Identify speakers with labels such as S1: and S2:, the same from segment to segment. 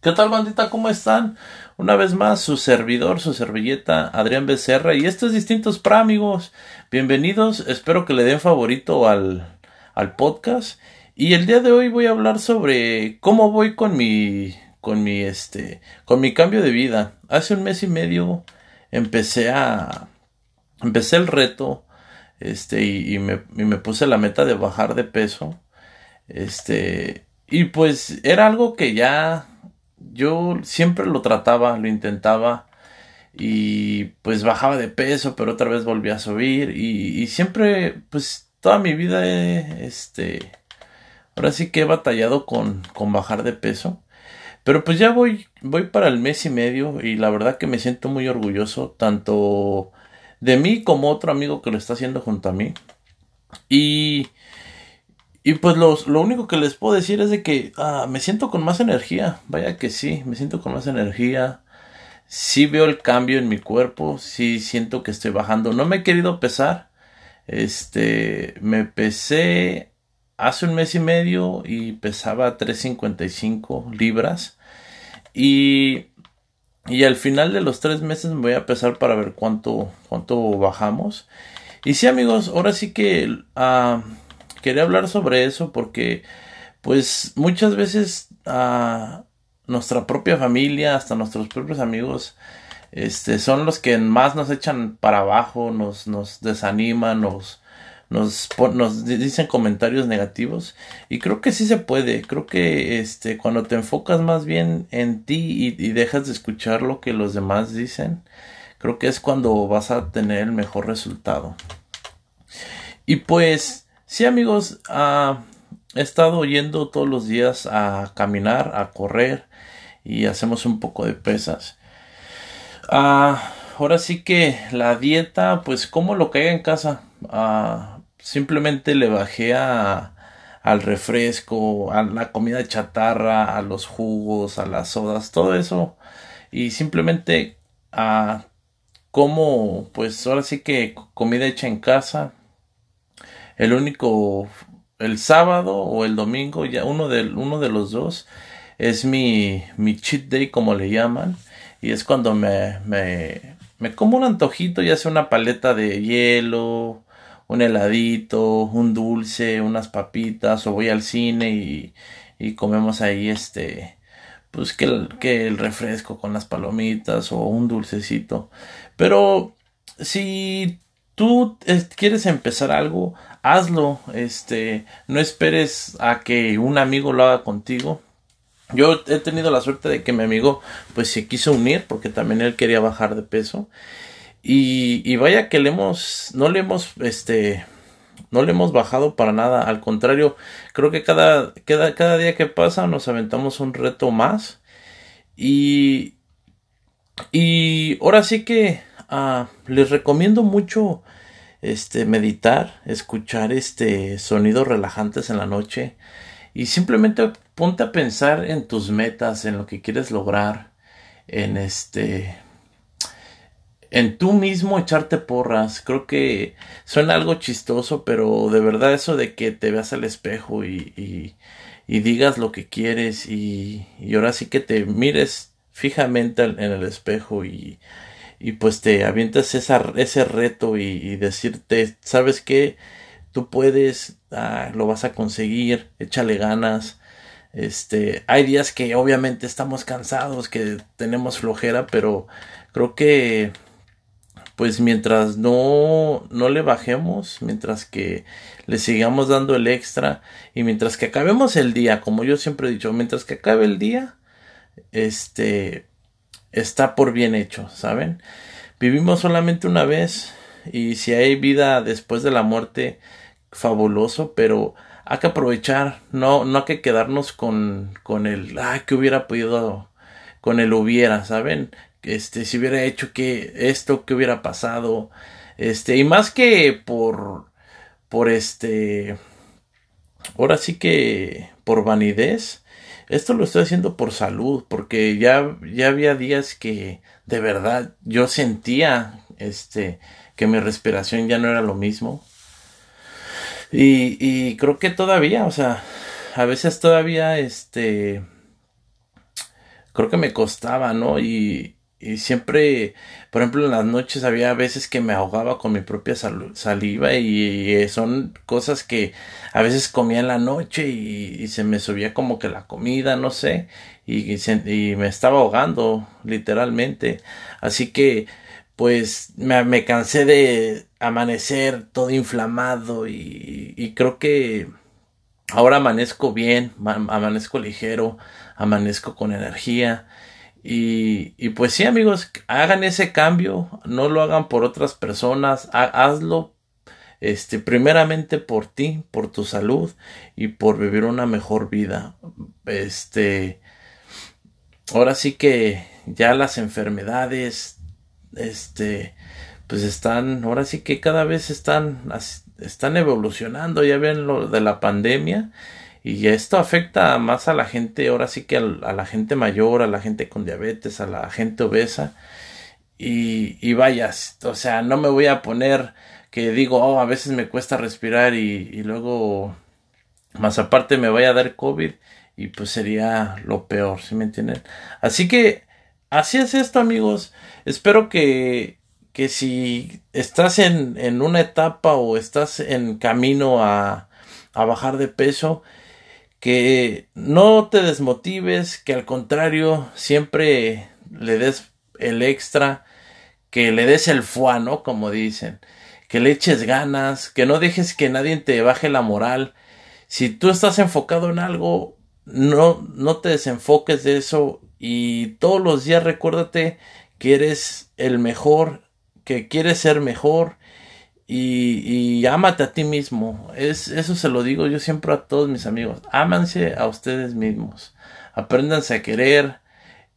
S1: ¿Qué tal bandita? ¿Cómo están? Una vez más, su servidor, su servilleta, Adrián Becerra, y estos distintos para amigos. Bienvenidos, espero que le den favorito al, al podcast. Y el día de hoy voy a hablar sobre cómo voy con mi, con mi, este, con mi cambio de vida. Hace un mes y medio empecé a, empecé el reto, este, y, me, y me puse la meta de bajar de peso. Este, y pues era algo que ya yo siempre lo trataba, lo intentaba y pues bajaba de peso, pero otra vez volvía a subir y, y siempre, pues toda mi vida, este, ahora sí que he batallado con, con bajar de peso. Pero pues ya voy, voy para el mes y medio y la verdad que me siento muy orgulloso tanto de mí como otro amigo que lo está haciendo junto a mí. Y y pues lo único que les puedo decir es de que ah, me siento con más energía. Vaya que sí, me siento con más energía. Sí veo el cambio en mi cuerpo. Sí siento que estoy bajando. No me he querido pesar. Este, me pesé hace un mes y medio y pesaba 355 libras. Y, y al final de los tres meses me voy a pesar para ver cuánto, cuánto bajamos. Y sí amigos, ahora sí que... Uh, quería hablar sobre eso porque pues muchas veces a nuestra propia familia, hasta nuestros propios amigos, este, son los que más nos echan para abajo, nos, nos desaniman, nos, nos, nos dicen comentarios negativos y creo que sí se puede, creo que este, cuando te enfocas más bien en ti y, y dejas de escuchar lo que los demás dicen, creo que es cuando vas a tener el mejor resultado. Y pues, Sí, amigos, uh, he estado yendo todos los días a caminar, a correr y hacemos un poco de pesas. Uh, ahora sí que la dieta, pues como lo que en casa. Uh, simplemente le bajé a, al refresco, a la comida chatarra, a los jugos, a las sodas, todo eso. Y simplemente a como, pues ahora sí que comida hecha en casa, el único, el sábado o el domingo, ya uno de, uno de los dos, es mi, mi cheat day como le llaman, y es cuando me, me, me como un antojito, ya sea una paleta de hielo, un heladito, un dulce, unas papitas, o voy al cine y, y comemos ahí este, pues que el, que el refresco con las palomitas o un dulcecito. Pero si tú quieres empezar algo, hazlo, este, no esperes a que un amigo lo haga contigo. Yo he tenido la suerte de que mi amigo pues se quiso unir porque también él quería bajar de peso. Y, y vaya que le hemos, no le hemos, este, no le hemos bajado para nada, al contrario, creo que cada, cada, cada día que pasa nos aventamos un reto más. Y, y ahora sí que Ah, les recomiendo mucho este meditar, escuchar este sonidos relajantes en la noche y simplemente ponte a pensar en tus metas, en lo que quieres lograr, en este en tú mismo echarte porras. Creo que suena algo chistoso, pero de verdad eso de que te veas al espejo y, digas lo que quieres y, y ahora sí que te mires fijamente en el espejo y y pues te avientas esa, ese reto y, decirte, ¿sabes qué? Tú puedes, ah, lo vas a conseguir, échale ganas. Este, hay días que obviamente estamos cansados, que tenemos flojera, pero creo que pues mientras no, no le bajemos, mientras que le sigamos dando el extra y mientras que acabemos el día, como yo siempre he dicho, mientras que acabe el día, este, está por bien hecho, ¿saben? Vivimos solamente una vez y si hay vida después de la muerte, fabuloso, pero hay que aprovechar, no, no hay que quedarnos con, con el, ah, que hubiera podido, con el hubiera, ¿saben? Este, si hubiera hecho que esto, que hubiera pasado, este, y más que por, por este, ahora sí que por vanidez, esto lo estoy haciendo por salud, porque ya, ya había días que de verdad yo sentía este que mi respiración ya no era lo mismo. Y, y creo que todavía, o sea, a veces todavía este creo que me costaba, ¿no? Y, y siempre, por ejemplo, en las noches había veces que me ahogaba con mi propia saliva y, son cosas que a veces comía en la noche y, se me subía como que la comida, no sé, y, y me estaba ahogando literalmente. Así que, pues, me, me cansé de amanecer todo inflamado y, creo que ahora amanezco bien, amanezco ligero, amanezco con energía y, pues sí, amigos, hagan ese cambio, no lo hagan por otras personas, hazlo este, primeramente por ti, por tu salud y por vivir una mejor vida. Este, ahora sí que ya las enfermedades, este, pues están, ahora sí que cada vez están, están evolucionando, ya ven lo de la pandemia y esto afecta más a la gente, ahora sí que a, la gente mayor, a la gente con diabetes, a la gente obesa. Y, y vayas, o sea, no me voy a poner que digo, oh, a veces me cuesta respirar y, y luego, más aparte me vaya a dar COVID y pues sería lo peor, ¿sí me entienden? Así que, así es esto amigos, espero que, que si estás en, en una etapa o estás en camino a, a bajar de peso, que no te desmotives, que al contrario siempre le des el extra, que le des el fuá, ¿no? Como dicen, que le eches ganas, que no dejes que nadie te baje la moral. Si tú estás enfocado en algo, no, no te desenfoques de eso y todos los días recuérdate que eres el mejor, que quieres ser mejor y, ámate a ti mismo. Es, eso se lo digo yo siempre a todos mis amigos. Ámanse a ustedes mismos. Apréndanse a querer.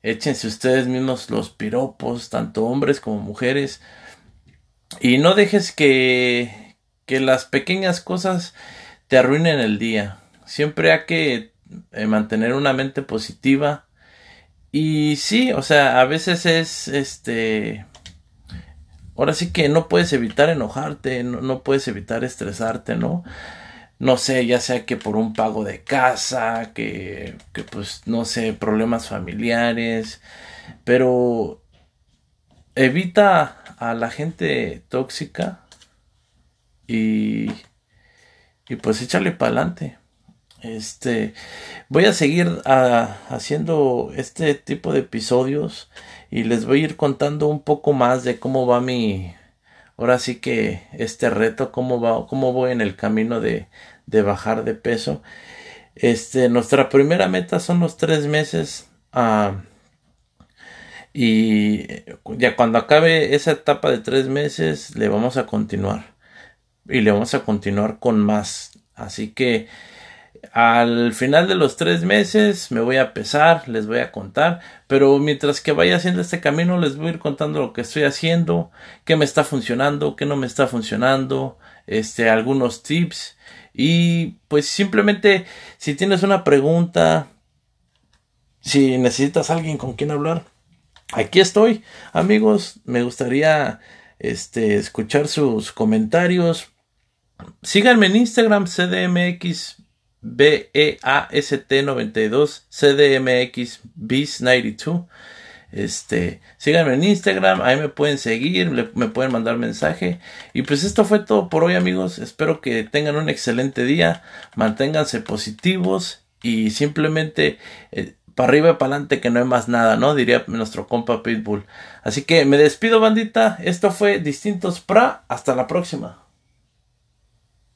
S1: Échense ustedes mismos los piropos, tanto hombres como mujeres. Y no dejes que, que las pequeñas cosas te arruinen el día. Siempre hay que eh, mantener una mente positiva. Y sí, o sea, a veces es este ahora sí que no puedes evitar enojarte, no, puedes evitar estresarte, ¿no? No sé, ya sea que por un pago de casa, que, que pues no sé, problemas familiares, pero evita a la gente tóxica y, y pues échale para adelante. Este, voy a seguir ah, haciendo este tipo de episodios y les voy a ir contando un poco más de cómo va mi, ahora sí que este reto, cómo va, cómo voy en el camino de, de bajar de peso. Este, nuestra primera meta son los tres meses. Ah, y ya cuando acabe esa etapa de tres meses, le vamos a continuar. Y le vamos a continuar con más. Así que al final de los tres meses me voy a pesar, les voy a contar, pero mientras que vaya haciendo este camino les voy a ir contando lo que estoy haciendo, qué me está funcionando, qué no me está funcionando, este, algunos tips y pues simplemente si tienes una pregunta, si necesitas alguien con quien hablar, aquí estoy, amigos, me gustaría este escuchar sus comentarios. Síganme en Instagram CDMX BEAST92 CDMX BIS92. Este, síganme en Instagram, ahí me pueden seguir, me pueden mandar mensaje. Y pues esto fue todo por hoy, amigos. Espero que tengan un excelente día, manténganse positivos y simplemente eh, para arriba y para adelante que no hay más nada, ¿no? Diría nuestro compa Pitbull. Así que me despido, bandita. Esto fue Distintos Pra. Hasta la próxima.